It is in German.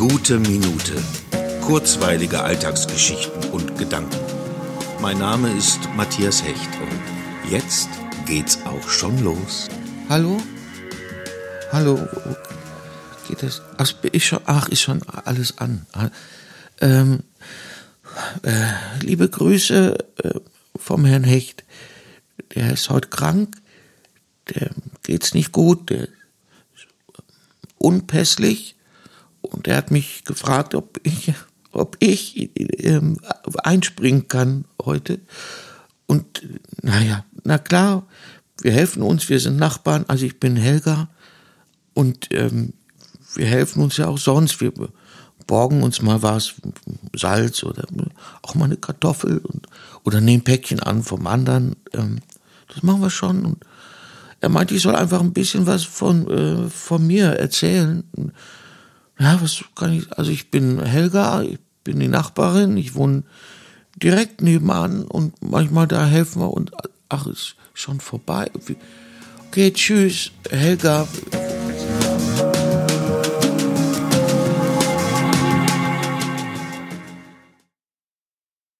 Gute Minute. Kurzweilige Alltagsgeschichten und Gedanken. Mein Name ist Matthias Hecht und jetzt geht's auch schon los. Hallo? Hallo? Geht das? Ach, ist schon, ach, ist schon alles an. Ähm, äh, liebe Grüße äh, vom Herrn Hecht. Der ist heute krank. Der geht's nicht gut. Der ist unpässlich. Und er hat mich gefragt, ob ich, ob ich ähm, einspringen kann heute. Und naja, na klar, wir helfen uns, wir sind Nachbarn. Also ich bin Helga und ähm, wir helfen uns ja auch sonst. Wir borgen uns mal was, Salz oder auch mal eine Kartoffel und, oder nehmen Päckchen an vom anderen. Ähm, das machen wir schon. Und er meinte, ich soll einfach ein bisschen was von, äh, von mir erzählen. Ja, was kann ich, also ich bin Helga, ich bin die Nachbarin, ich wohne direkt nebenan und manchmal da helfen wir und ach, ist schon vorbei. Okay, tschüss, Helga.